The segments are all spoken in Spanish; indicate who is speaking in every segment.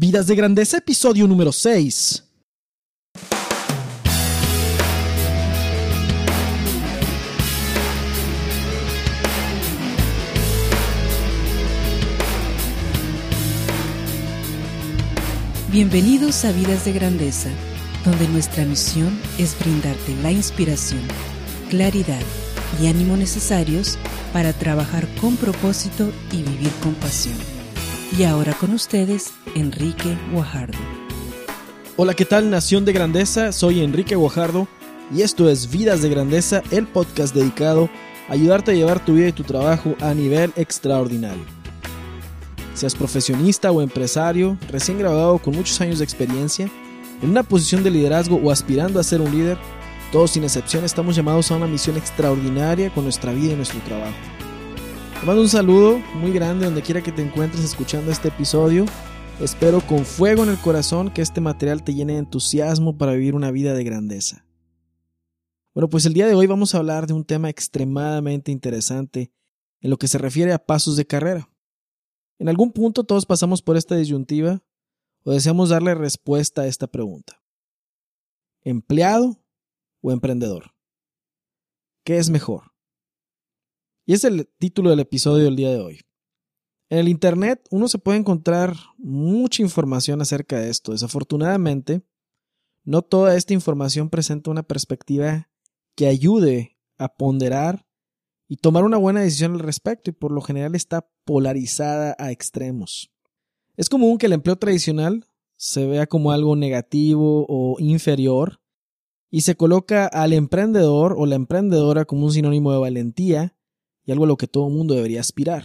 Speaker 1: Vidas de Grandeza, episodio número 6.
Speaker 2: Bienvenidos a Vidas de Grandeza, donde nuestra misión es brindarte la inspiración, claridad y ánimo necesarios para trabajar con propósito y vivir con pasión. Y ahora con ustedes, Enrique Guajardo.
Speaker 1: Hola, ¿qué tal Nación de Grandeza? Soy Enrique Guajardo y esto es Vidas de Grandeza, el podcast dedicado a ayudarte a llevar tu vida y tu trabajo a nivel extraordinario. Seas profesionista o empresario, recién graduado con muchos años de experiencia, en una posición de liderazgo o aspirando a ser un líder, todos sin excepción estamos llamados a una misión extraordinaria con nuestra vida y nuestro trabajo. Te mando un saludo muy grande donde quiera que te encuentres escuchando este episodio. Espero con fuego en el corazón que este material te llene de entusiasmo para vivir una vida de grandeza. Bueno, pues el día de hoy vamos a hablar de un tema extremadamente interesante en lo que se refiere a pasos de carrera. En algún punto todos pasamos por esta disyuntiva o deseamos darle respuesta a esta pregunta. ¿Empleado o emprendedor? ¿Qué es mejor? Y es el título del episodio del día de hoy. En el Internet uno se puede encontrar mucha información acerca de esto. Desafortunadamente, no toda esta información presenta una perspectiva que ayude a ponderar y tomar una buena decisión al respecto y por lo general está polarizada a extremos. Es común que el empleo tradicional se vea como algo negativo o inferior y se coloca al emprendedor o la emprendedora como un sinónimo de valentía y algo a lo que todo mundo debería aspirar.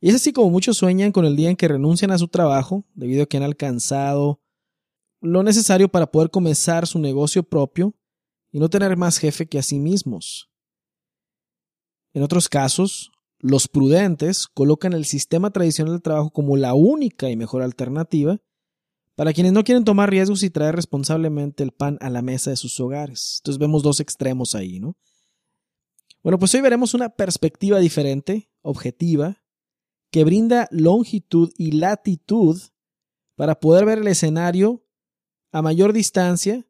Speaker 1: Y es así como muchos sueñan con el día en que renuncian a su trabajo debido a que han alcanzado lo necesario para poder comenzar su negocio propio y no tener más jefe que a sí mismos. En otros casos, los prudentes colocan el sistema tradicional de trabajo como la única y mejor alternativa para quienes no quieren tomar riesgos y traer responsablemente el pan a la mesa de sus hogares. Entonces vemos dos extremos ahí, ¿no? Bueno, pues hoy veremos una perspectiva diferente, objetiva, que brinda longitud y latitud para poder ver el escenario a mayor distancia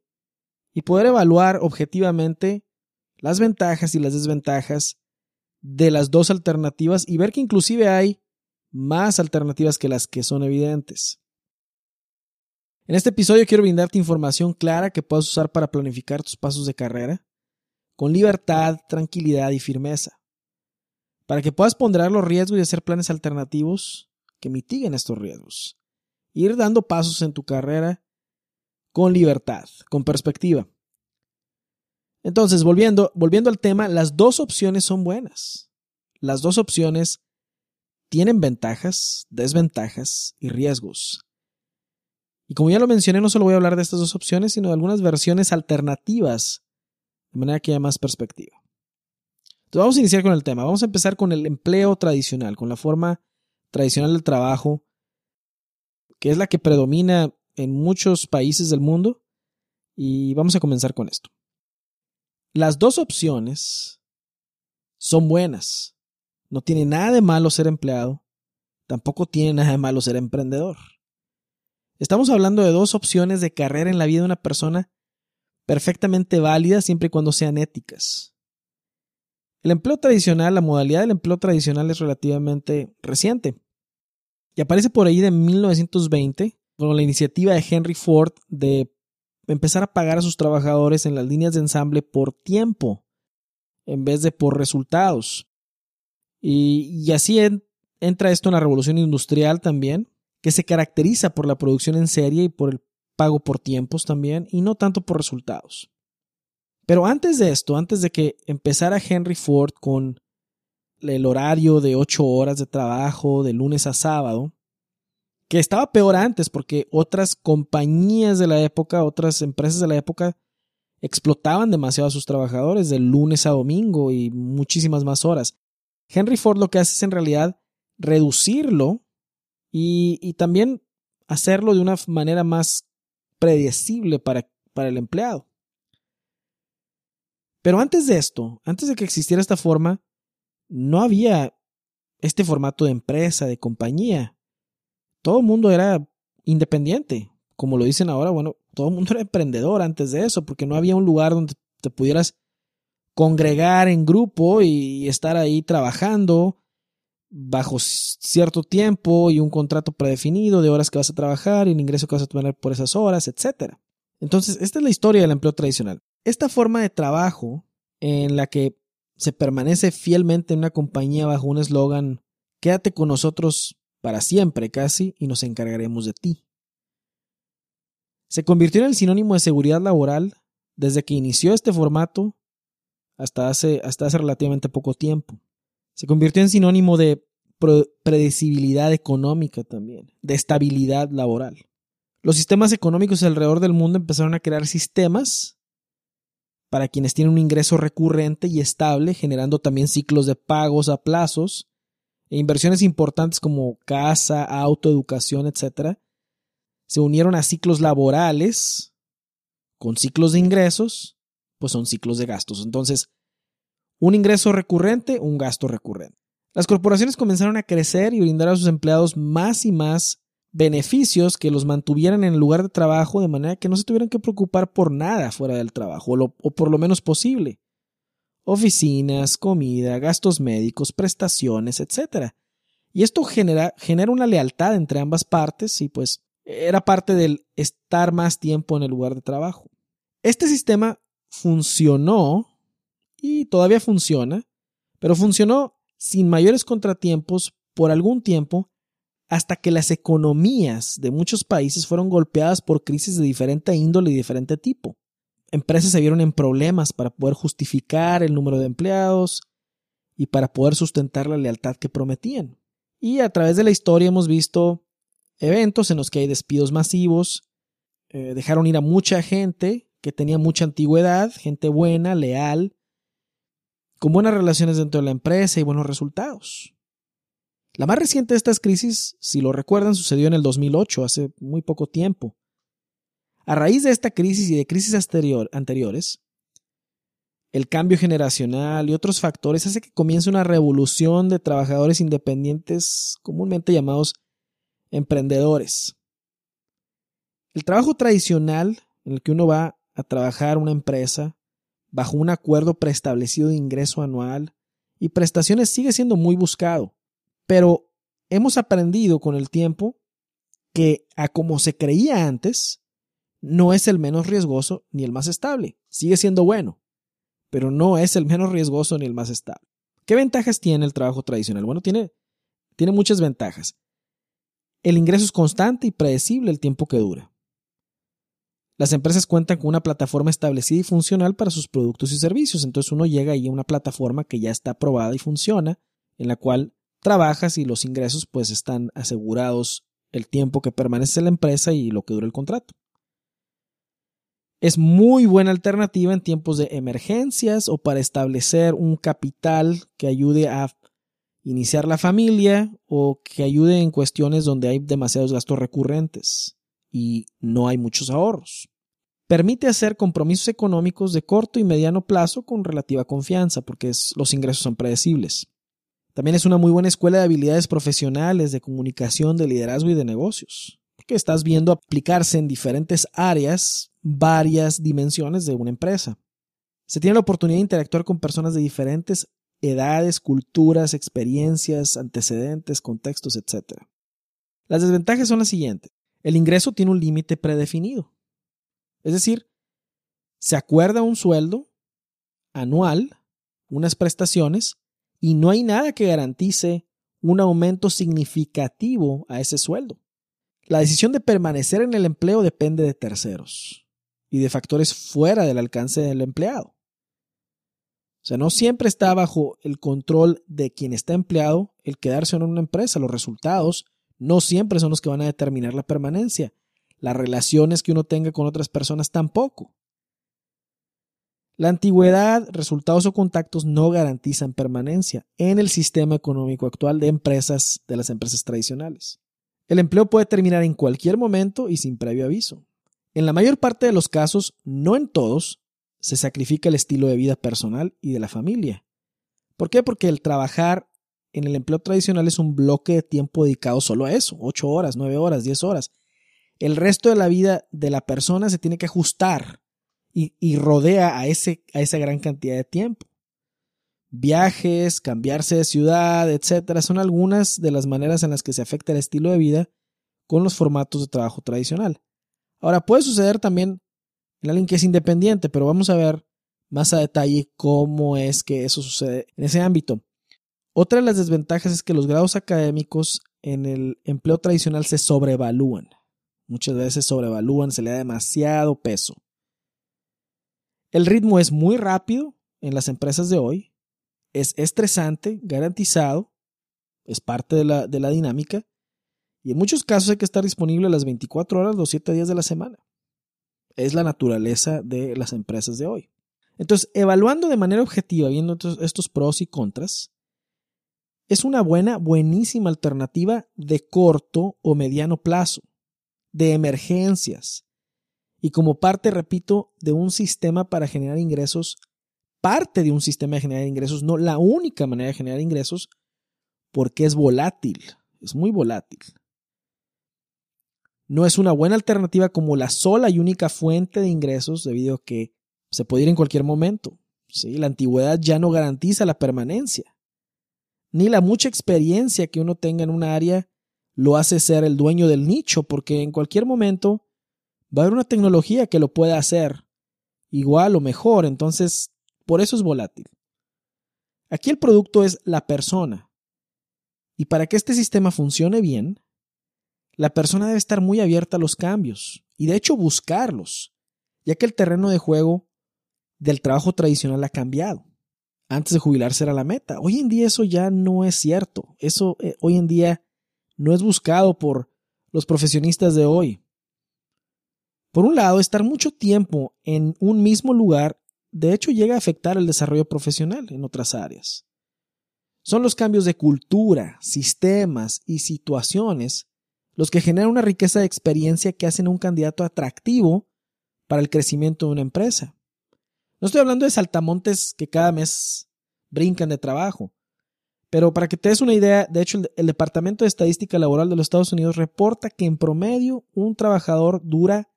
Speaker 1: y poder evaluar objetivamente las ventajas y las desventajas de las dos alternativas y ver que inclusive hay más alternativas que las que son evidentes. En este episodio quiero brindarte información clara que puedas usar para planificar tus pasos de carrera con libertad, tranquilidad y firmeza, para que puedas ponderar los riesgos y hacer planes alternativos que mitiguen estos riesgos. Ir dando pasos en tu carrera con libertad, con perspectiva. Entonces, volviendo, volviendo al tema, las dos opciones son buenas. Las dos opciones tienen ventajas, desventajas y riesgos. Y como ya lo mencioné, no solo voy a hablar de estas dos opciones, sino de algunas versiones alternativas, de manera que haya más perspectiva. Entonces vamos a iniciar con el tema. Vamos a empezar con el empleo tradicional, con la forma tradicional del trabajo, que es la que predomina en muchos países del mundo. Y vamos a comenzar con esto. Las dos opciones son buenas. No tiene nada de malo ser empleado, tampoco tiene nada de malo ser emprendedor. Estamos hablando de dos opciones de carrera en la vida de una persona perfectamente válidas siempre y cuando sean éticas. El empleo tradicional, la modalidad del empleo tradicional es relativamente reciente y aparece por ahí de 1920 con la iniciativa de Henry Ford de empezar a pagar a sus trabajadores en las líneas de ensamble por tiempo en vez de por resultados. Y, así entra esto en la revolución industrial también, que se caracteriza por la producción en serie y por el pago por tiempos también, y no tanto por resultados. Pero antes de esto, antes de que empezara Henry Ford con el horario de ocho horas de trabajo de lunes a sábado, que estaba peor antes porque otras compañías de la época, otras empresas de la época explotaban demasiado a sus trabajadores de lunes a domingo y muchísimas más horas. Henry Ford lo que hace es en realidad reducirlo y, y también hacerlo de una manera más predecible para, para el empleado. Pero antes de esto, antes de que existiera esta forma, no había este formato de empresa, de compañía todo el mundo era independiente. Como lo dicen ahora, bueno, todo el mundo era emprendedor antes de eso, porque no había un lugar donde te pudieras congregar en grupo y estar ahí trabajando bajo cierto tiempo y un contrato predefinido de horas que vas a trabajar y el ingreso que vas a tener por esas horas, etc. Entonces, esta es la historia del empleo tradicional. Esta forma de trabajo en la que se permanece fielmente en una compañía bajo un eslogan, quédate con nosotros para siempre casi y nos encargaremos de ti. Se convirtió en el sinónimo de seguridad laboral desde que inició este formato hasta hace, hasta hace relativamente poco tiempo. Se convirtió en sinónimo de predecibilidad económica también, de estabilidad laboral. Los sistemas económicos alrededor del mundo empezaron a crear sistemas para quienes tienen un ingreso recurrente y estable, generando también ciclos de pagos a plazos e inversiones importantes como casa, auto, educación, etc. Se unieron a ciclos laborales con ciclos de ingresos, pues son ciclos de gastos. Entonces, un ingreso recurrente, un gasto recurrente. Las corporaciones comenzaron a crecer y brindar a sus empleados más y más beneficios que los mantuvieran en el lugar de trabajo de manera que no se tuvieran que preocupar por nada fuera del trabajo, o, por lo menos posible. Oficinas, comida, gastos médicos, prestaciones, etc. Y esto genera, genera una lealtad entre ambas partes y pues era parte del estar más tiempo en el lugar de trabajo. Este sistema funcionó y todavía funciona, pero funcionó sin mayores contratiempos por algún tiempo hasta que las economías de muchos países fueron golpeadas por crisis de diferente índole y diferente tipo. Empresas se vieron en problemas para poder justificar el número de empleados y para poder sustentar la lealtad que prometían. Y a través de la historia hemos visto eventos en los que hay despidos masivos, eh, dejaron ir a mucha gente que tenía mucha antigüedad, gente buena, leal, con buenas relaciones dentro de la empresa y buenos resultados. La más reciente de estas crisis, si lo recuerdan, sucedió en el 2008, hace muy poco tiempo. A raíz de esta crisis y de crisis anteriores, el cambio generacional y otros factores hace que comience una revolución de trabajadores independientes, comúnmente llamados emprendedores. El trabajo tradicional, en el que uno va a trabajar una empresa bajo un acuerdo preestablecido de ingreso anual y prestaciones, sigue siendo muy buscado. Pero hemos aprendido con el tiempo que a como se creía antes, no es el menos riesgoso ni el más estable. Sigue siendo bueno, pero no es el menos riesgoso ni el más estable. ¿Qué ventajas tiene el trabajo tradicional? Bueno, tiene, tiene muchas ventajas. El ingreso es constante y predecible el tiempo que dura. Las empresas cuentan con una plataforma establecida y funcional para sus productos y servicios. Entonces uno llega ahí a una plataforma que ya está aprobada y funciona, en la cual trabajas y los ingresos pues están asegurados el tiempo que permanece la empresa y lo que dura el contrato. Es muy buena alternativa en tiempos de emergencias o para establecer un capital que ayude a iniciar la familia o que ayude en cuestiones donde hay demasiados gastos recurrentes y no hay muchos ahorros. Permite hacer compromisos económicos de corto y mediano plazo con relativa confianza porque los ingresos son predecibles. También es una muy buena escuela de habilidades profesionales, de comunicación, de liderazgo y de negocios, porque estás viendo aplicarse en diferentes áreas varias dimensiones de una empresa. Se tiene la oportunidad de interactuar con personas de diferentes edades, culturas, experiencias, antecedentes, contextos, etc. Las desventajas son las siguientes. El ingreso tiene un límite predefinido. Es decir, se acuerda un sueldo anual, unas prestaciones, y no hay nada que garantice un aumento significativo a ese sueldo. La decisión de permanecer en el empleo depende de terceros y de factores fuera del alcance del empleado. O sea, no siempre está bajo el control de quien está empleado el quedarse en una empresa. Los resultados no siempre son los que van a determinar la permanencia. Las relaciones que uno tenga con otras personas tampoco. La antigüedad, resultados o contactos no garantizan permanencia en el sistema económico actual de empresas de las empresas tradicionales. El empleo puede terminar en cualquier momento y sin previo aviso. En la mayor parte de los casos, no en todos, se sacrifica el estilo de vida personal y de la familia. ¿Por qué? Porque el trabajar en el empleo tradicional es un bloque de tiempo dedicado solo a eso, 8 horas, 9 horas, 10 horas. el resto de la vida de la persona se tiene que ajustar y, rodea a, ese, a esa gran cantidad de tiempo. Viajes, cambiarse de ciudad, etcétera, son algunas de las maneras en las que se afecta el estilo de vida con los formatos de trabajo tradicional. Ahora, puede suceder también en alguien que es independiente, pero vamos a ver más a detalle cómo es que eso sucede en ese ámbito. Otra de las desventajas es que los grados académicos en el empleo tradicional se sobrevalúan. Muchas veces sobrevalúan, se le da demasiado peso. El ritmo es muy rápido en las empresas de hoy, es estresante, garantizado, es parte de la, de la dinámica, y en muchos casos hay que estar disponible las 24 horas, los 7 días de la semana. Es la naturaleza de las empresas de hoy. Entonces, evaluando de manera objetiva, viendo estos pros y contras, es una buena, buenísima alternativa de corto o mediano plazo, de emergencias, y como parte, repito, de un sistema para generar ingresos, parte de un sistema de generar ingresos, no la única manera de generar ingresos, porque es volátil, es muy volátil. No es una buena alternativa como la sola y única fuente de ingresos debido a que se puede ir en cualquier momento. ¿sí? La antigüedad ya no garantiza la permanencia ni la mucha experiencia que uno tenga en un área lo hace ser el dueño del nicho, porque en cualquier momento va a haber una tecnología que lo pueda hacer igual o mejor, entonces por eso es volátil. Aquí el producto es la persona. Y para que este sistema funcione bien, la persona debe estar muy abierta a los cambios y de hecho buscarlos, ya que el terreno de juego del trabajo tradicional ha cambiado antes de jubilarse era la meta. Hoy en día eso ya no es cierto. Eso eh, hoy en día no es buscado por los profesionistas de hoy. Por un lado, estar mucho tiempo en un mismo lugar de hecho llega a afectar el desarrollo profesional en otras áreas. Son los cambios de cultura, sistemas y situaciones los que generan una riqueza de experiencia que hacen a un candidato atractivo para el crecimiento de una empresa. No estoy hablando de saltamontes que cada mes brincan de trabajo. Pero para que te des una idea, de hecho el, Departamento de Estadística Laboral de los Estados Unidos reporta que en promedio un trabajador dura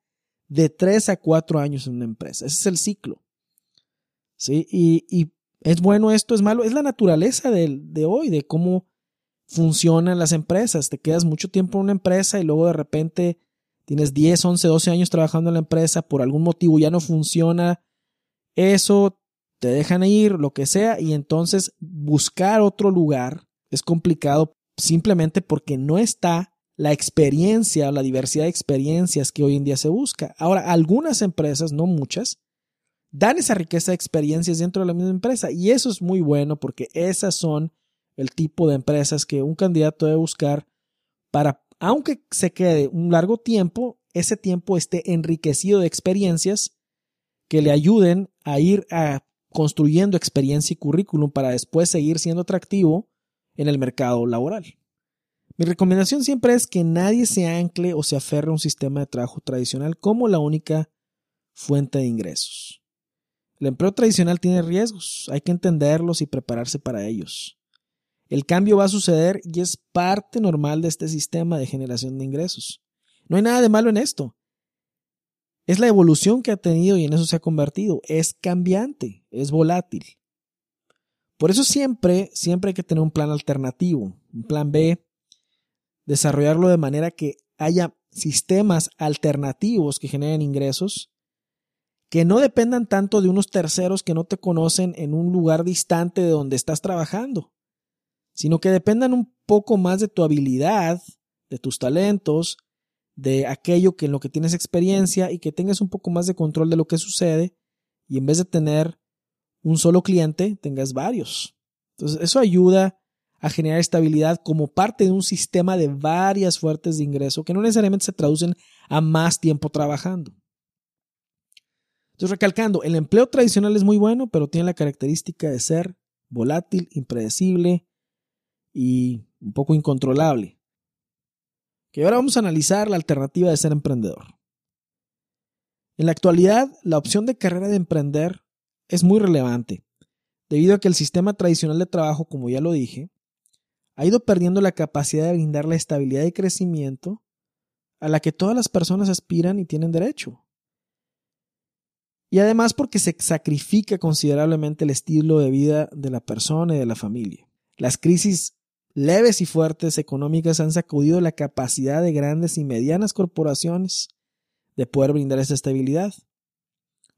Speaker 1: de 3 a 4 años en una empresa. Ese es el ciclo. ¿Sí? Y, es bueno esto, es malo. Es la naturaleza de, de hoy, de cómo funcionan las empresas. Te quedas mucho tiempo en una empresa y luego de repente tienes 10, 11, 12 años trabajando en la empresa, por algún motivo ya no funciona eso, te dejan ir, lo que sea, y entonces buscar otro lugar es complicado simplemente porque no está la experiencia o la diversidad de experiencias que hoy en día se busca. Ahora, algunas empresas, no muchas, dan esa riqueza de experiencias dentro de la misma empresa y eso es muy bueno porque esas son el tipo de empresas que un candidato debe buscar para, aunque se quede un largo tiempo, ese tiempo esté enriquecido de experiencias que le ayuden a ir a construyendo experiencia y currículum para después seguir siendo atractivo en el mercado laboral. Mi recomendación siempre es que nadie se ancle o se aferre a un sistema de trabajo tradicional como la única fuente de ingresos. El empleo tradicional tiene riesgos, hay que entenderlos y prepararse para ellos. El cambio va a suceder y es parte normal de este sistema de generación de ingresos. No hay nada de malo en esto. Es la evolución que ha tenido y en eso se ha convertido. Es cambiante, es volátil. Por eso siempre, siempre hay que tener un plan alternativo, un plan B, desarrollarlo de manera que haya sistemas alternativos que generen ingresos que no dependan tanto de unos terceros que no te conocen en un lugar distante de donde estás trabajando, sino que dependan un poco más de tu habilidad, de tus talentos, de aquello que en lo que tienes experiencia y que tengas un poco más de control de lo que sucede y en vez de tener un solo cliente, tengas varios. Entonces, eso ayuda a generar estabilidad como parte de un sistema de varias fuertes de ingreso que no necesariamente se traducen a más tiempo trabajando. Entonces, recalcando, el empleo tradicional es muy bueno, pero tiene la característica de ser volátil, impredecible y un poco incontrolable. Y ahora vamos a analizar la alternativa de ser emprendedor. En la actualidad, la opción de carrera de emprender es muy relevante, debido a que el sistema tradicional de trabajo, como ya lo dije, ha ido perdiendo la capacidad de brindar la estabilidad y crecimiento a la que todas las personas aspiran y tienen derecho. Y además porque se sacrifica considerablemente el estilo de vida de la persona y de la familia. Las crisis leves y fuertes económicas han sacudido la capacidad de grandes y medianas corporaciones de poder brindar esa estabilidad.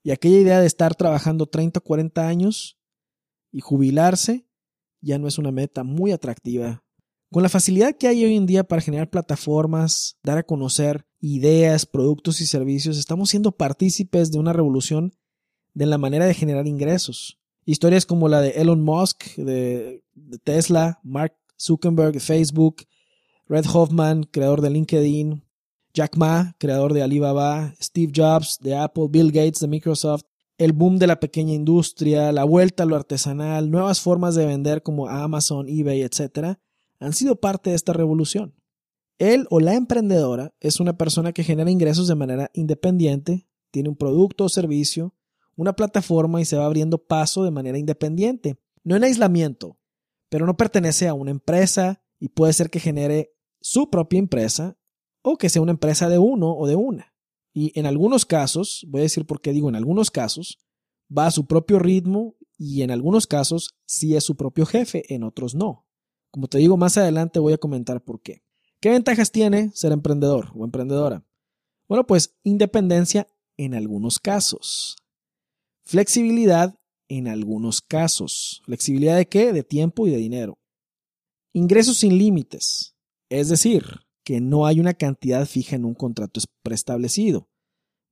Speaker 1: Y aquella idea de estar trabajando 30 o 40 años y jubilarse ya no es una meta muy atractiva. Con la facilidad que hay hoy en día para generar plataformas, dar a conocer ideas, productos y servicios, estamos siendo partícipes de una revolución de la manera de generar ingresos. Historias como la de Elon Musk, de, Tesla, Mark Zuckerberg de Facebook, Red Hoffman, creador de LinkedIn, Jack Ma, creador de Alibaba, Steve Jobs de Apple, Bill Gates de Microsoft, el boom de la pequeña industria, la vuelta a lo artesanal, nuevas formas de vender como Amazon, eBay, etc., han sido parte de esta revolución. Él o la emprendedora es una persona que genera ingresos de manera independiente, tiene un producto o servicio, una plataforma y se va abriendo paso de manera independiente, no en aislamiento, pero no pertenece a una empresa y puede ser que genere su propia empresa o que sea una empresa de uno o de una. Y en algunos casos, voy a decir por qué digo en algunos casos, va a su propio ritmo y en algunos casos sí es su propio jefe, en otros no. Como te digo, más adelante voy a comentar por qué. ¿Qué ventajas tiene ser emprendedor o emprendedora? Bueno, pues independencia en algunos casos. Flexibilidad en algunos casos. ¿Flexibilidad de qué? De tiempo y de dinero. Ingresos sin límites. Es decir, que no hay una cantidad fija en un contrato preestablecido.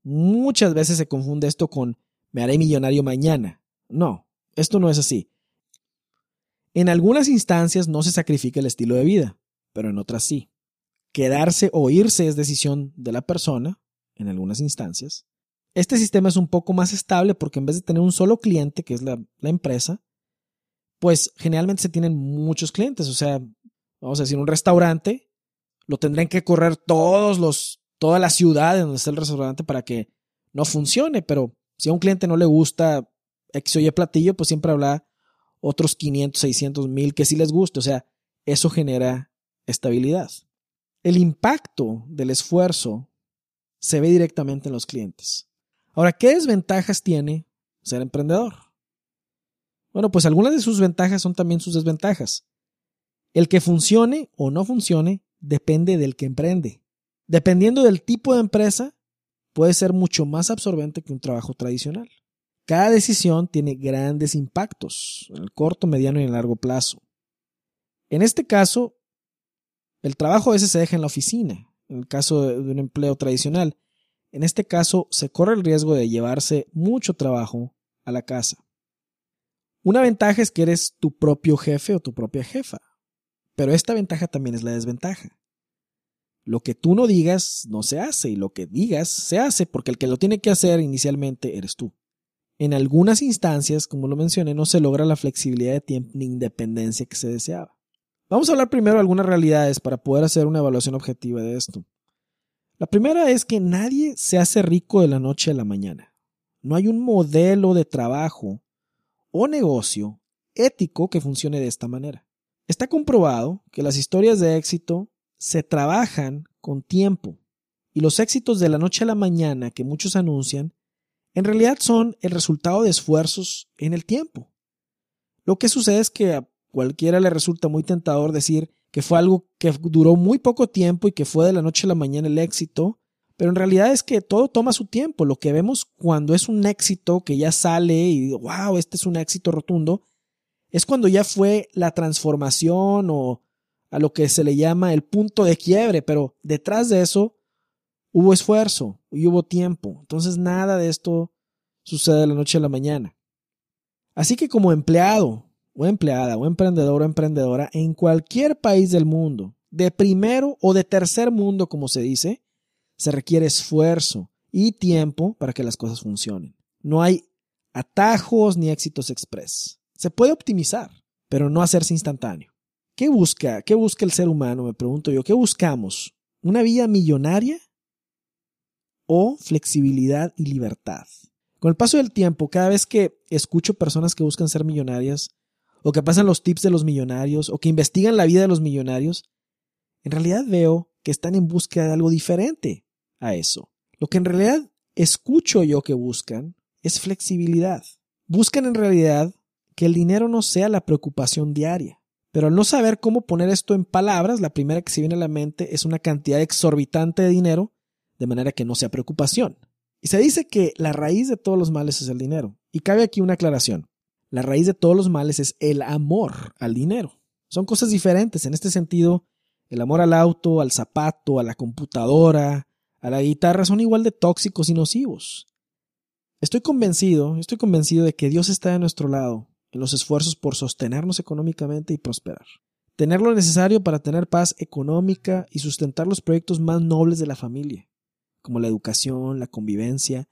Speaker 1: Muchas veces se confunde esto con me haré millonario mañana. No, esto no es así. En algunas instancias no se sacrifica el estilo de vida, pero en otras sí. Quedarse o irse es decisión de la persona, en algunas instancias. Este sistema es un poco más estable porque en vez de tener un solo cliente, que es la, empresa, pues generalmente se tienen muchos clientes. O sea, vamos a decir, un restaurante lo tendrían que correr todos los, toda la ciudad en donde está el restaurante para que no funcione, pero si a un cliente no le gusta X Y platillo, pues siempre habrá otros 500, 600 mil que sí les guste. O sea, eso genera estabilidad. El impacto del esfuerzo se ve directamente en los clientes. Ahora, ¿qué desventajas tiene ser emprendedor? Bueno, pues algunas de sus ventajas son también sus desventajas. El que funcione o no funcione depende del que emprende. Dependiendo del tipo de empresa, puede ser mucho más absorbente que un trabajo tradicional. Cada decisión tiene grandes impactos en el corto, mediano y en el largo plazo. En este caso, el trabajo a veces se deja en la oficina, en el caso de un empleo tradicional. En este caso, se corre el riesgo de llevarse mucho trabajo a la casa. Una ventaja es que eres tu propio jefe o tu propia jefa. Pero esta ventaja también es la desventaja. Lo que tú no digas no se hace y lo que digas se hace porque el que lo tiene que hacer inicialmente eres tú. En algunas instancias, como lo mencioné, no se logra la flexibilidad de tiempo ni independencia que se deseaba. Vamos a hablar primero de algunas realidades para poder hacer una evaluación objetiva de esto. La primera es que nadie se hace rico de la noche a la mañana. No hay un modelo de trabajo o negocio ético que funcione de esta manera. Está comprobado que las historias de éxito se trabajan con tiempo y los éxitos de la noche a la mañana que muchos anuncian en realidad son el resultado de esfuerzos en el tiempo. Lo que sucede es que a cualquiera le resulta muy tentador decir que fue algo que duró muy poco tiempo y que fue de la noche a la mañana el éxito, pero en realidad es que todo toma su tiempo. Lo que vemos cuando es un éxito que ya sale y wow, este es un éxito rotundo, es cuando ya fue la transformación o a lo que se le llama el punto de quiebre, pero detrás de eso hubo esfuerzo y hubo tiempo. Entonces nada de esto sucede de la noche a la mañana. Así que como empleado o empleada o emprendedor o emprendedora en cualquier país del mundo, de primero o de tercer mundo como se dice, se requiere esfuerzo y tiempo para que las cosas funcionen. No hay atajos ni éxitos express. Se puede optimizar, pero no hacerse instantáneo. ¿Qué busca? ¿Qué busca el ser humano? Me pregunto yo. ¿Qué buscamos? ¿Una vida millonaria o flexibilidad y libertad? Con el paso del tiempo, cada vez que escucho personas que buscan ser millonarias, o que pasan los tips de los millonarios, o que investigan la vida de los millonarios, en realidad veo que están en búsqueda de algo diferente a eso. Lo que en realidad escucho yo que buscan es flexibilidad. Buscan en realidad que el dinero no sea la preocupación diaria. Pero al no saber cómo poner esto en palabras, la primera que se viene a la mente es una cantidad exorbitante de dinero, de manera que no sea preocupación. Y se dice que la raíz de todos los males es el dinero. Y cabe aquí una aclaración. La raíz de todos los males es el amor al dinero. Son cosas diferentes. En este sentido, el amor al auto, al zapato, a la computadora, a la guitarra son igual de tóxicos y nocivos. Estoy convencido, estoy convencido de que Dios está de nuestro lado en los esfuerzos por sostenernos económicamente y prosperar. Tener lo necesario para tener paz económica y sustentar los proyectos más nobles de la familia, como la educación, la convivencia,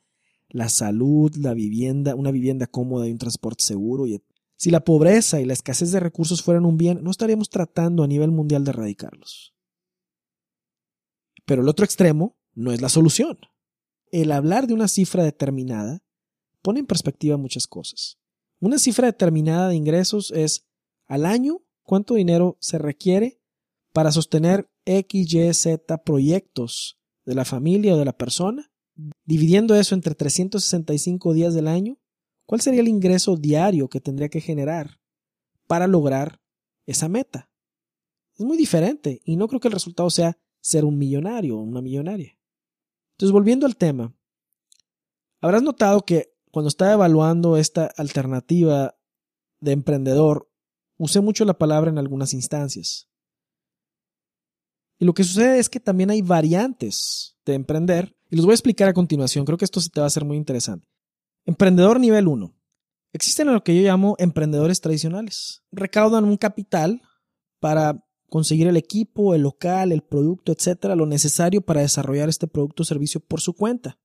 Speaker 1: la salud, la vivienda, una vivienda cómoda y un transporte seguro. Y si la pobreza y la escasez de recursos fueran un bien, no estaríamos tratando a nivel mundial de erradicarlos. Pero el otro extremo no es la solución. El hablar de una cifra determinada pone en perspectiva muchas cosas. Una cifra determinada de ingresos es al año cuánto dinero se requiere para sostener X, Y, Z proyectos de la familia o de la persona, dividiendo eso entre 365 días del año, ¿cuál sería el ingreso diario que tendría que generar para lograr esa meta? Es muy diferente y no creo que el resultado sea ser un millonario o una millonaria. Entonces, volviendo al tema, habrás notado que cuando estaba evaluando esta alternativa de emprendedor, usé mucho la palabra en algunas instancias. Y lo que sucede es que también hay variantes de emprender, y los voy a explicar a continuación, creo que esto se te va a hacer muy interesante. Emprendedor nivel 1. Existen lo que yo llamo emprendedores tradicionales. Recaudan un capital para conseguir el equipo, el local, el producto, etcétera, lo necesario para desarrollar este producto o servicio por su cuenta.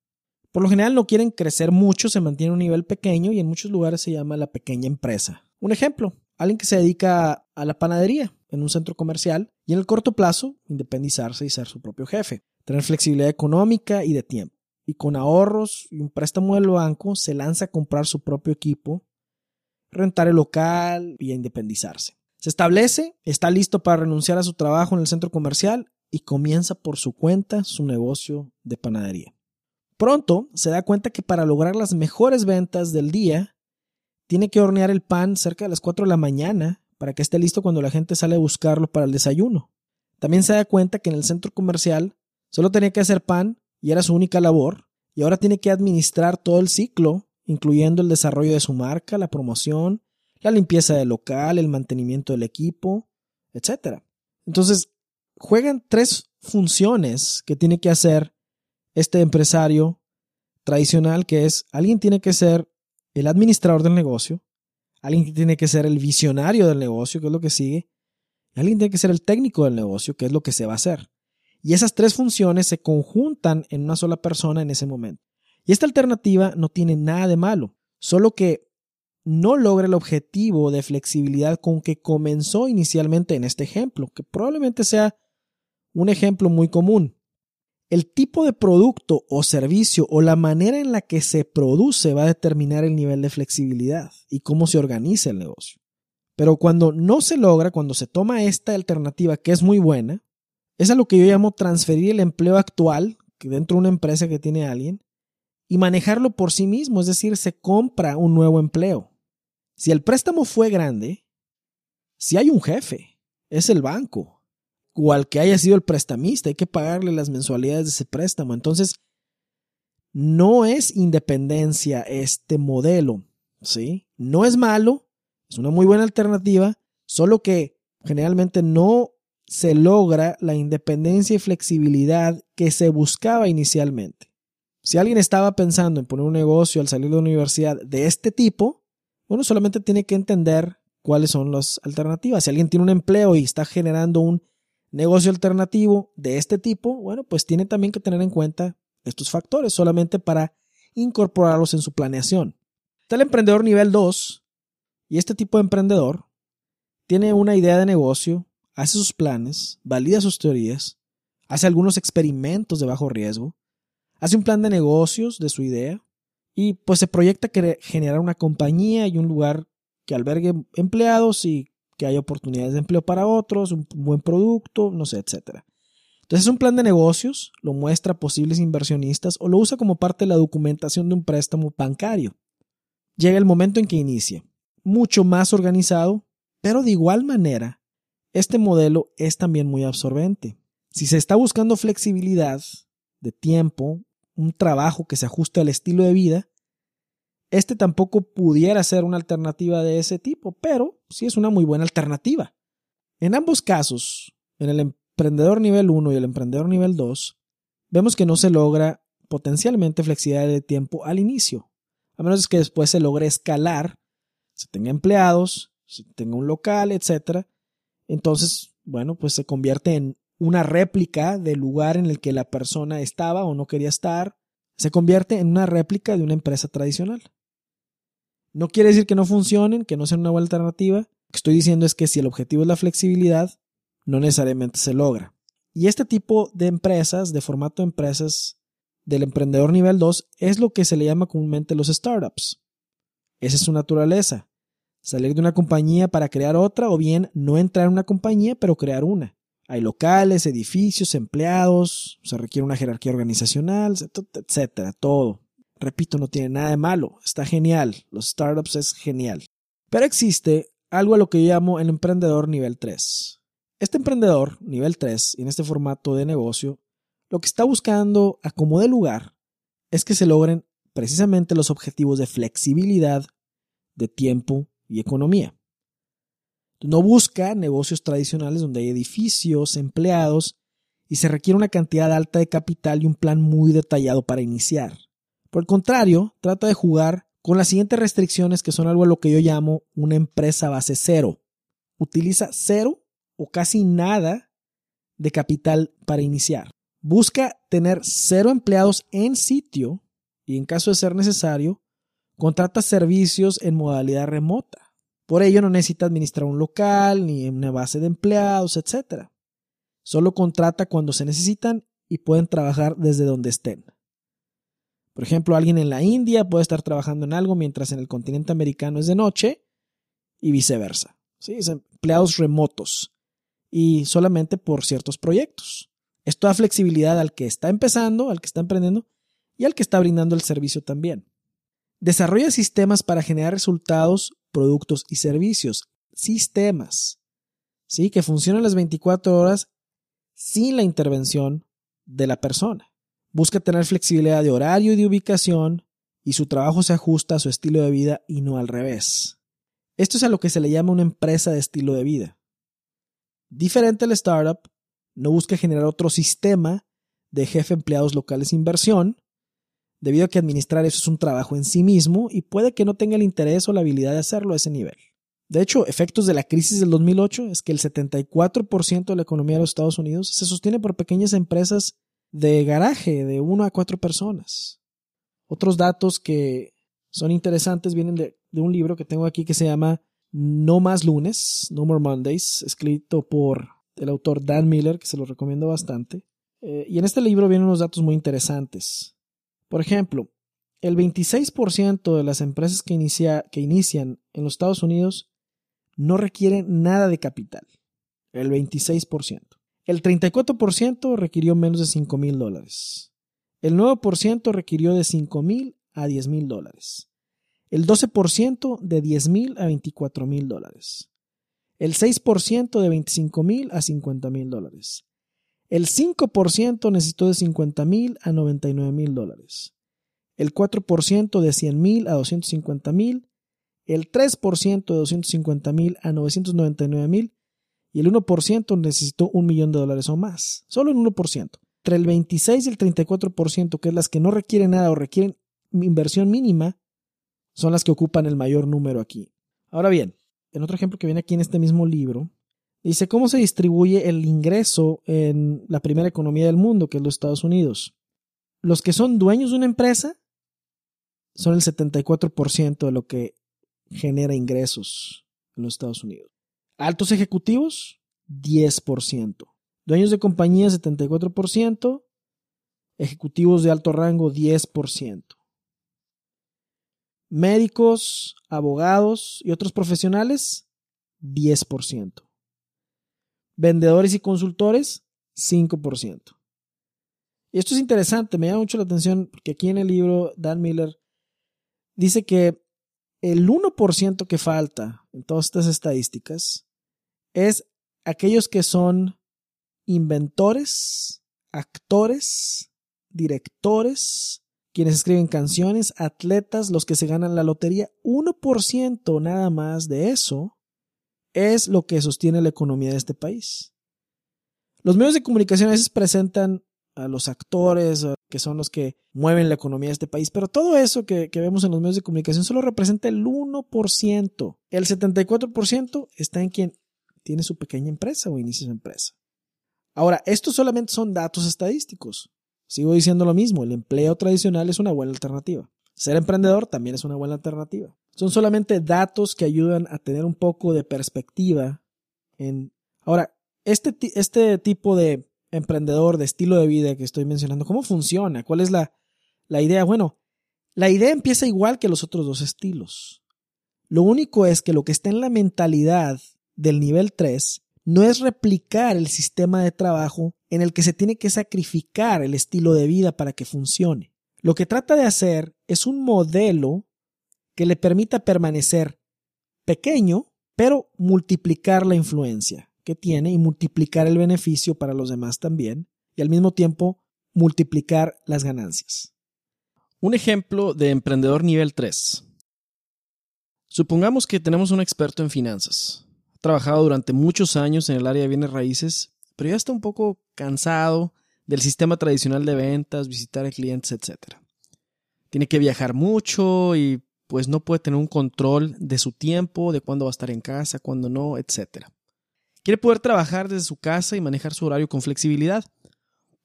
Speaker 1: Por lo general no quieren crecer mucho, se mantiene un nivel pequeño y en muchos lugares se llama la pequeña empresa. Un ejemplo, alguien que se dedica a la panadería en un centro comercial y en el corto plazo independizarse y ser su propio jefe, tener flexibilidad económica y de tiempo. Y con ahorros y un préstamo del banco se lanza a comprar su propio equipo, rentar el local y a independizarse. Se establece, está listo para renunciar a su trabajo en el centro comercial y comienza por su cuenta su negocio de panadería. Pronto se da cuenta que para lograr las mejores ventas del día, tiene que hornear el pan cerca de las 4 de la mañana para que esté listo cuando la gente sale a buscarlo para el desayuno. También se da cuenta que en el centro comercial solo tenía que hacer pan y era su única labor, y ahora tiene que administrar todo el ciclo, incluyendo el desarrollo de su marca, la promoción, la limpieza del local, el mantenimiento del equipo, etc. Entonces, juegan tres funciones que tiene que hacer este empresario tradicional que es alguien tiene que ser el administrador del negocio, alguien tiene que ser el visionario del negocio, que es lo que sigue, alguien tiene que ser el técnico del negocio, que es lo que se va a hacer. Y esas tres funciones se conjuntan en una sola persona en ese momento. Y esta alternativa no tiene nada de malo, solo que no logra el objetivo de flexibilidad con que comenzó inicialmente en este ejemplo, que probablemente sea un ejemplo muy común. El tipo de producto o servicio o la manera en la que se produce va a determinar el nivel de flexibilidad y cómo se organiza el negocio. Pero cuando no se logra, cuando se toma esta alternativa que es muy buena, es a lo que yo llamo transferir el empleo actual dentro de una empresa que tiene alguien y manejarlo por sí mismo, es decir, se compra un nuevo empleo. Si el préstamo fue grande, si hay un jefe, es el banco, o al que haya sido el prestamista, hay que pagarle las mensualidades de ese préstamo. Entonces, no es independencia este modelo, ¿sí? No es malo, es una muy buena alternativa, solo que generalmente no se logra la independencia y flexibilidad que se buscaba inicialmente. Si alguien estaba pensando en poner un negocio al salir de la universidad de este tipo, uno solamente tiene que entender cuáles son las alternativas. Si alguien tiene un empleo y está generando un negocio alternativo de este tipo, bueno, pues tiene también que tener en cuenta estos factores solamente para incorporarlos en su planeación. Está el emprendedor nivel 2 y este tipo de emprendedor tiene una idea de negocio, hace sus planes, valida sus teorías, hace algunos experimentos de bajo riesgo, hace un plan de negocios de su idea y pues se proyecta generar una compañía y un lugar que albergue empleados y que haya oportunidades de empleo para otros, un buen producto, no sé, etc. Entonces Entonces es un plan de negocios, lo muestra a posibles inversionistas o lo usa como parte de la documentación de un préstamo bancario. Llega el momento en que inicia, mucho más organizado, pero de igual manera, este modelo es también muy absorbente. Si se está buscando flexibilidad de tiempo, un trabajo que se ajuste al estilo de vida, este tampoco pudiera ser una alternativa de ese tipo, pero sí es una muy buena alternativa. En ambos casos, en el emprendedor nivel 1 y el emprendedor nivel 2, vemos que no se logra potencialmente flexibilidad de tiempo al inicio, a menos que después se logre escalar, se tenga empleados, se tenga un local, etc. Entonces, bueno, pues se convierte en una réplica del lugar en el que la persona estaba o no quería estar, se convierte en una réplica de una empresa tradicional. No quiere decir que no funcionen, que no sean una buena alternativa. Lo que estoy diciendo es que si el objetivo es la flexibilidad, no necesariamente se logra. Y este tipo de empresas, de formato de empresas del emprendedor nivel 2, es lo que se le llama comúnmente los startups. Esa es su naturaleza. Salir de una compañía para crear otra o bien no entrar en una compañía pero crear una. Hay locales, edificios, empleados, se requiere una jerarquía organizacional, etcétera, todo. Repito, no tiene nada de malo, está genial, los startups es genial. Pero existe algo a lo que yo llamo el emprendedor nivel 3. Este emprendedor nivel 3, en este formato de negocio, lo que está buscando a como de lugar es que se logren precisamente los objetivos de flexibilidad, de tiempo y economía. No busca negocios tradicionales donde hay edificios, empleados y se requiere una cantidad alta de capital y un plan muy detallado para iniciar. Por el contrario, trata de jugar con las siguientes restricciones que son algo a lo que yo llamo una empresa base cero. Utiliza cero o casi nada de capital para iniciar. Busca tener cero empleados en sitio y en caso de ser necesario, contrata servicios en modalidad remota. Por ello no necesita administrar un local ni una base de empleados, etc. Solo contrata cuando se necesitan y pueden trabajar desde donde estén. Por ejemplo, alguien en la India puede estar trabajando en algo mientras en el continente americano es de noche y viceversa. ¿sí? empleados remotos y solamente por ciertos proyectos. Esto da flexibilidad al que está empezando, al que está emprendiendo y al que está brindando el servicio también. Desarrolla sistemas para generar resultados, productos y servicios. Sistemas. ¿Sí? Que funcionan las 24 horas sin la intervención de la persona. Busca tener flexibilidad de horario y de ubicación y su trabajo se ajusta a su estilo de vida y no al revés. Esto es a lo que se le llama una empresa de estilo de vida. Diferente al startup, no busca generar otro sistema de jefe empleados locales inversión, debido a que administrar eso es un trabajo en sí mismo y puede que no tenga el interés o la habilidad de hacerlo a ese nivel. De hecho, efectos de la crisis del 2008 es que el 74% de la economía de los Estados Unidos se sostiene por pequeñas empresas de garaje de uno a cuatro personas. Otros datos que son interesantes vienen de, un libro que tengo aquí que se llama No más lunes, No More Mondays, escrito por el autor Dan Miller, que se lo recomiendo bastante. Eh, y en este libro vienen unos datos muy interesantes. Por ejemplo, el 26% de las empresas que, inicia, que inician en los Estados Unidos no requieren nada de capital. El 26%. El 34% requirió menos de 5 mil dólares. El 9% requirió de 5 mil a 10 mil dólares. El 12% de 10 mil a 24 mil dólares. El 6% de 25 mil a 50 mil dólares. El 5% necesitó de 50 mil a 99 mil dólares. El 4% de 100 mil a 250 mil. El 3% de 250 mil a 999 mil y el 1% necesitó un millón de dólares o más. Solo el 1%. Entre el 26 y el 34%, que es las que no requieren nada o requieren inversión mínima, son las que ocupan el mayor número aquí. Ahora bien, en otro ejemplo que viene aquí en este mismo libro, dice cómo se distribuye el ingreso en la primera economía del mundo, que es los Estados Unidos. Los que son dueños de una empresa son el 74% de lo que genera ingresos en los Estados Unidos. Altos ejecutivos, 10%. Dueños de compañía, 74%. Ejecutivos de alto rango, 10%. Médicos, abogados y otros profesionales, 10%. Vendedores y consultores,
Speaker 3: 5%. Y esto es interesante, me llama mucho la atención porque aquí en el libro Dan Miller dice que el 1% que falta en todas estas estadísticas es aquellos que son inventores, actores, directores, quienes escriben canciones, atletas, los que se ganan la lotería. 1% nada más de eso es lo que sostiene la economía de este país. Los medios de comunicación a veces presentan a los actores, que son los que mueven la economía de este país, pero todo eso que, vemos en los medios de comunicación solo representa el 1%. El 74% está en quien tiene su pequeña empresa o inicia su empresa. Ahora, estos solamente son datos estadísticos. Sigo diciendo lo mismo, el empleo tradicional es una buena alternativa. Ser emprendedor también es una buena alternativa. Son solamente datos que ayudan a tener un poco de perspectiva en... Ahora, este, este tipo de emprendedor, de estilo de vida que estoy mencionando, ¿cómo funciona? ¿Cuál es la, la idea? Bueno, la idea empieza igual que los otros dos estilos. Lo único es que lo que está en la mentalidad del nivel 3 no es replicar el sistema de trabajo en el que se tiene que sacrificar el estilo de vida para que funcione. Lo que trata de hacer es un modelo que le permita permanecer pequeño, pero multiplicar la influencia que tiene y multiplicar el beneficio para los demás también, y al mismo tiempo multiplicar las ganancias.
Speaker 1: Un ejemplo de emprendedor nivel 3. Supongamos que tenemos un experto en finanzas. Trabajado durante muchos años en el área de bienes raíces, pero ya está un poco cansado del sistema tradicional de ventas, visitar a clientes, etc. Tiene que viajar mucho y pues no puede tener un control de su tiempo, de cuándo va a estar en casa, cuándo no, etc. Quiere poder trabajar desde su casa y manejar su horario con flexibilidad.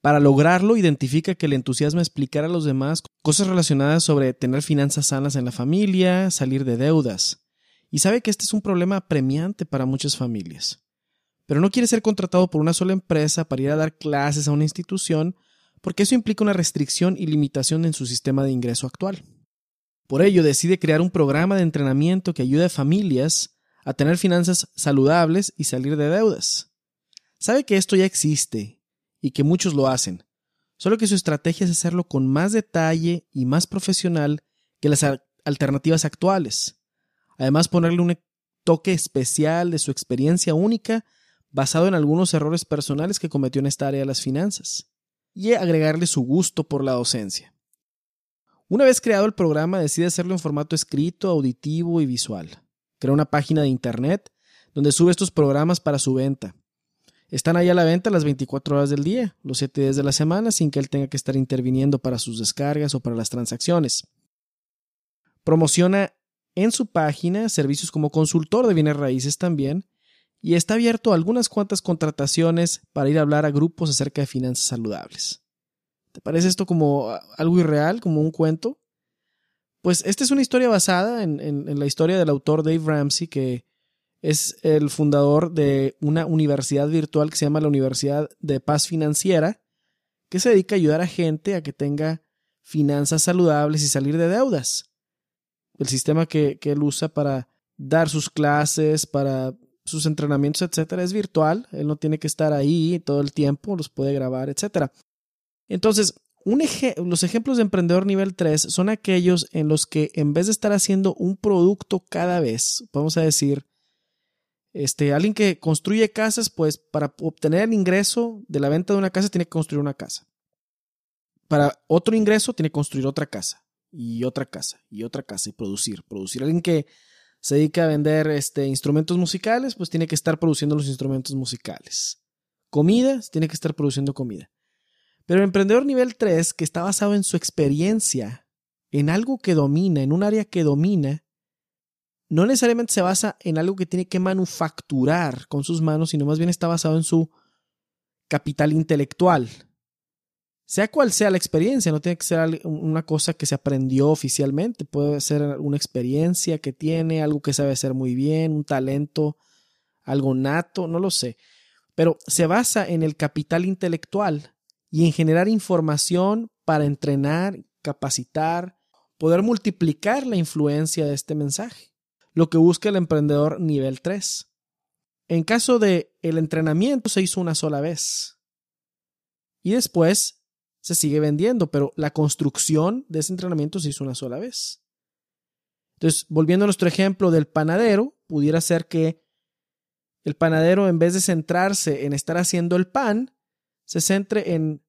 Speaker 1: Para lograrlo, identifica que le entusiasma explicar a los demás cosas relacionadas sobre tener finanzas sanas en la familia, salir de deudas. Y sabe que este es un problema premiante para muchas familias. Pero no quiere ser contratado por una sola empresa para ir a dar clases a una institución, porque eso implica una restricción y limitación en su sistema de ingreso actual. Por ello, decide crear un programa de entrenamiento que ayude a familias a tener finanzas saludables y salir de deudas. Sabe que esto ya existe y que muchos lo hacen, solo que su estrategia es hacerlo con más detalle y más profesional que las alternativas actuales. Además, ponerle un toque especial de su experiencia única basado en algunos errores personales que cometió en esta área de las finanzas y agregarle su gusto por la docencia. Una vez creado el programa, decide hacerlo en formato escrito, auditivo y visual. Crea una página de internet donde sube estos programas para su venta. Están ahí a la venta las 24 horas del día, los 7 días de la semana, sin que él tenga que estar interviniendo para sus descargas o para las transacciones. Promociona en su página servicios como consultor de bienes raíces también y está abierto a algunas cuantas contrataciones para ir a hablar a grupos acerca de finanzas saludables. ¿Te parece esto como algo irreal, como un cuento? Pues esta es una historia basada en, la historia del autor Dave Ramsey, que es el fundador de una universidad virtual que se llama la Universidad de Paz Financiera, que se dedica a ayudar a gente a que tenga finanzas saludables y salir de deudas. El sistema que, él usa para dar sus clases, para sus entrenamientos, etcétera, es virtual. Él no tiene que estar ahí todo el tiempo, los puede grabar, etcétera. Entonces, los ejemplos de emprendedor nivel 3 son aquellos en los que en vez de estar haciendo un producto cada vez, vamos a decir, este, alguien que construye casas, pues para obtener el ingreso de la venta de una casa tiene que construir una casa. Para otro ingreso tiene que construir otra casa y otra casa y otra casa y producir, producir. Alguien que se dedica a vender este, instrumentos musicales, pues tiene que estar produciendo los instrumentos musicales. Comida, tiene que estar produciendo comida. Pero el emprendedor nivel 3, que está basado en su experiencia, en algo que domina, en un área que domina, no necesariamente se basa en algo que tiene que manufacturar con sus manos, sino más bien está basado en su capital intelectual. Sea cual sea la experiencia, no tiene que ser una cosa que se aprendió oficialmente, puede ser una experiencia que tiene, algo que sabe hacer muy bien, un talento, algo nato, no lo sé. Pero se basa en el capital intelectual y en generar información para entrenar, capacitar, poder multiplicar la influencia de este mensaje, lo que busca el emprendedor nivel 3. En caso de el entrenamiento se hizo una sola vez. y después se sigue vendiendo, pero la construcción de ese entrenamiento se hizo una sola vez. Entonces, volviendo a nuestro ejemplo del panadero, pudiera ser que el panadero, en vez de centrarse en estar haciendo el pan, se centre en...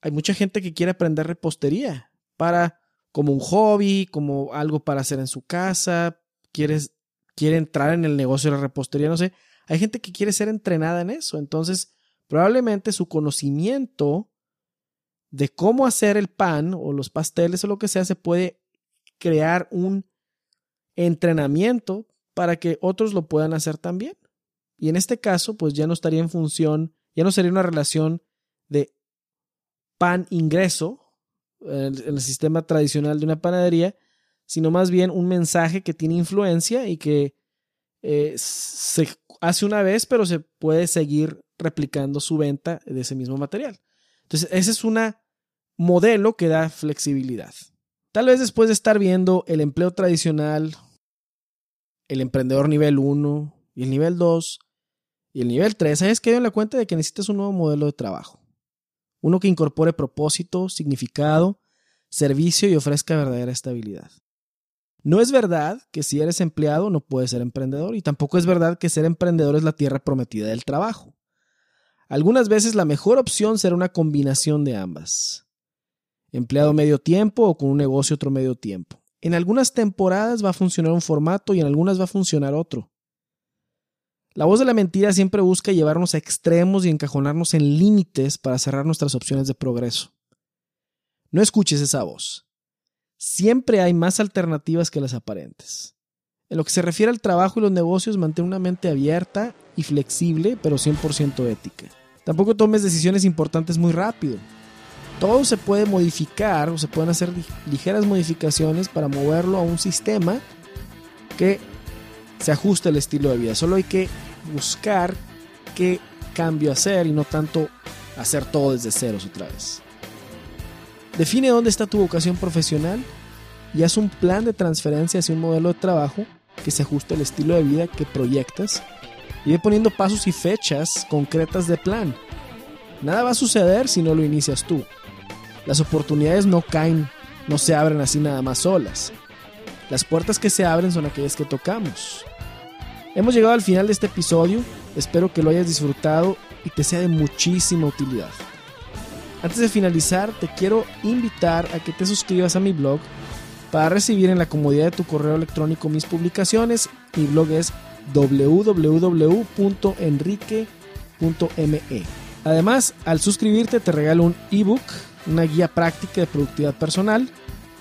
Speaker 1: Hay mucha gente que quiere aprender repostería para como un hobby, como algo para hacer en su casa, quieres, quiere entrar en el negocio de la repostería, no sé. Hay gente que quiere ser entrenada en eso, entonces probablemente su conocimiento de cómo hacer el pan o los pasteles o lo que sea se puede crear un entrenamiento para que otros lo puedan hacer también. Y en este caso, pues ya no estaría en función, ya no sería una relación de pan-ingreso en el sistema tradicional de una panadería, sino más bien un mensaje que tiene influencia y que eh, se hace una vez, pero se puede seguir replicando su venta de ese mismo material. Entonces, ese es un modelo que da flexibilidad. Tal vez después de estar viendo el empleo tradicional, el emprendedor nivel 1 y el nivel 2 y el nivel 3, hayas quedado en la cuenta de que necesitas un nuevo modelo de trabajo. Uno que incorpore propósito, significado, servicio y ofrezca verdadera estabilidad. No es verdad que si eres empleado no puedes ser emprendedor y tampoco es verdad que ser emprendedor es la tierra prometida del trabajo. Algunas veces la mejor opción será una combinación de ambas. Empleado medio tiempo o con un negocio otro medio tiempo. En algunas temporadas va a funcionar un formato y en algunas va a funcionar otro. La voz de la mentira siempre busca llevarnos a extremos y encajonarnos en límites para cerrar nuestras opciones de progreso. No escuches esa voz. Siempre hay más alternativas que las aparentes. En lo que se refiere al trabajo y los negocios, mantén una mente abierta y flexible, pero 100% ética. Tampoco tomes decisiones importantes muy rápido. Todo se puede modificar o se pueden hacer ligeras modificaciones para moverlo a un sistema que se ajuste al estilo de vida. Solo hay que buscar qué cambio hacer y no tanto hacer todo desde ceros otra vez. Define dónde está tu vocación profesional y haz un plan de transferencia hacia un modelo de trabajo que se ajuste al estilo de vida que proyectas y ve poniendo pasos y fechas concretas de plan. Nada va a suceder si no lo inicias tú. Las oportunidades no caen, no se abren así nada más solas. Las puertas que se abren son aquellas que tocamos. Hemos llegado al final de este episodio, espero que lo hayas disfrutado y te sea de muchísima utilidad. Antes de finalizar, te quiero invitar a que te suscribas a mi blog para recibir en la comodidad de tu correo electrónico mis publicaciones. Mi blog es www.enrique.me. Además, al suscribirte te regalo un ebook, una guía práctica de productividad personal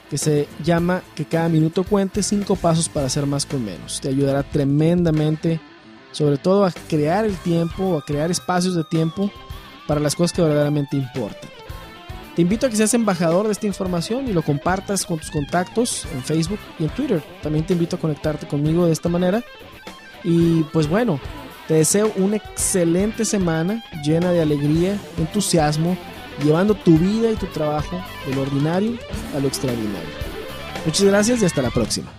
Speaker 1: que se llama Que cada minuto cuente 5 pasos para hacer más con menos. Te ayudará tremendamente, sobre todo a crear el tiempo, a crear espacios de tiempo para las cosas que verdaderamente importan. Te invito a que seas embajador de esta información y lo compartas con tus contactos en Facebook y en Twitter. También te invito a conectarte conmigo de esta manera. Y pues bueno, te deseo una excelente semana llena de alegría, entusiasmo llevando tu vida y tu trabajo de lo ordinario a lo extraordinario. Muchas gracias y hasta la próxima.